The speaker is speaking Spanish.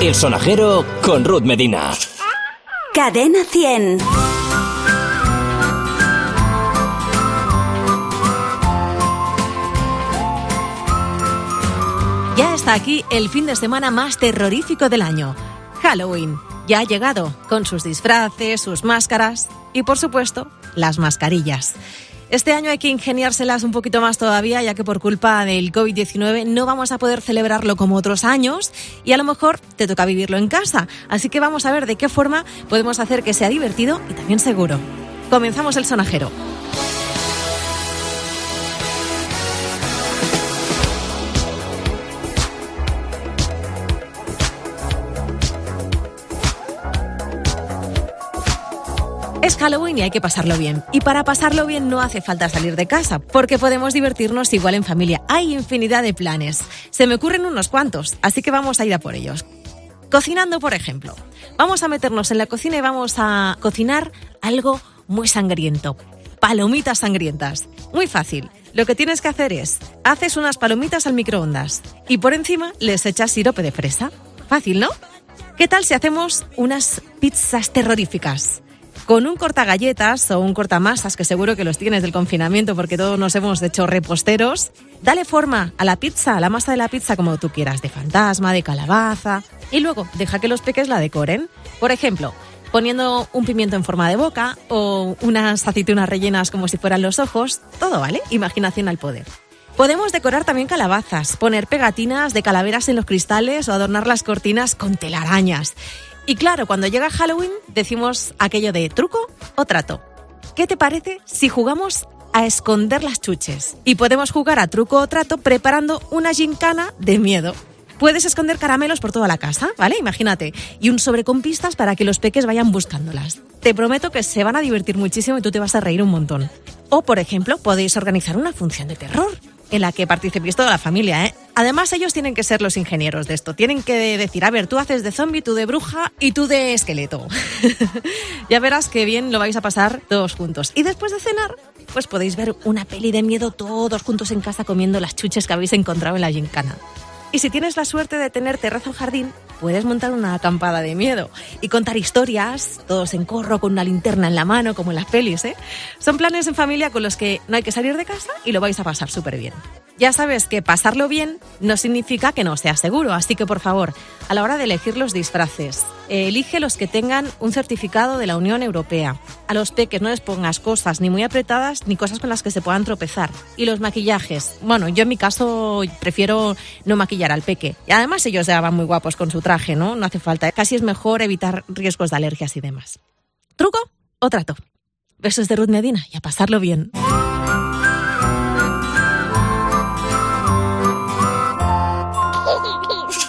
El sonajero con Ruth Medina. Cadena 100. Ya está aquí el fin de semana más terrorífico del año. Halloween. Ya ha llegado, con sus disfraces, sus máscaras y, por supuesto, las mascarillas. Este año hay que ingeniárselas un poquito más todavía, ya que por culpa del COVID-19 no vamos a poder celebrarlo como otros años y a lo mejor te toca vivirlo en casa. Así que vamos a ver de qué forma podemos hacer que sea divertido y también seguro. Comenzamos el sonajero. Es Halloween y hay que pasarlo bien. Y para pasarlo bien no hace falta salir de casa, porque podemos divertirnos igual en familia. Hay infinidad de planes. Se me ocurren unos cuantos, así que vamos a ir a por ellos. Cocinando, por ejemplo. Vamos a meternos en la cocina y vamos a cocinar algo muy sangriento. Palomitas sangrientas. Muy fácil. Lo que tienes que hacer es, haces unas palomitas al microondas y por encima les echas sirope de fresa. Fácil, ¿no? ¿Qué tal si hacemos unas pizzas terroríficas? Con un cortagalletas o un cortamasas, que seguro que los tienes del confinamiento porque todos nos hemos hecho reposteros, dale forma a la pizza, a la masa de la pizza como tú quieras, de fantasma, de calabaza, y luego deja que los peques la decoren. Por ejemplo, poniendo un pimiento en forma de boca o unas aceitunas rellenas como si fueran los ojos, todo vale, imaginación al poder. Podemos decorar también calabazas, poner pegatinas de calaveras en los cristales o adornar las cortinas con telarañas. Y claro, cuando llega Halloween decimos aquello de truco o trato. ¿Qué te parece si jugamos a esconder las chuches? Y podemos jugar a truco o trato preparando una gincana de miedo. Puedes esconder caramelos por toda la casa, ¿vale? Imagínate. Y un sobre con pistas para que los peques vayan buscándolas. Te prometo que se van a divertir muchísimo y tú te vas a reír un montón. O, por ejemplo, podéis organizar una función de terror en la que participéis toda la familia, ¿eh? Además, ellos tienen que ser los ingenieros de esto. Tienen que decir, a ver, tú haces de zombie, tú de bruja y tú de esqueleto. ya verás que bien lo vais a pasar todos juntos. Y después de cenar, pues podéis ver una peli de miedo todos juntos en casa comiendo las chuches que habéis encontrado en la gincana. Y si tienes la suerte de tener terraza o jardín, puedes montar una acampada de miedo y contar historias, todos en corro con una linterna en la mano, como en las pelis, ¿eh? Son planes en familia con los que no hay que salir de casa y lo vais a pasar súper bien. Ya sabes que pasarlo bien no significa que no sea seguro, así que por favor, a la hora de elegir los disfraces, elige los que tengan un certificado de la Unión Europea. A los peques no les pongas cosas ni muy apretadas ni cosas con las que se puedan tropezar. Y los maquillajes, bueno, yo en mi caso prefiero no maquillar al peque. Y además ellos ya van muy guapos con su traje, ¿no? No hace falta. Casi es mejor evitar riesgos de alergias y demás. ¿Truco o trato? Besos de Ruth Medina y a pasarlo bien.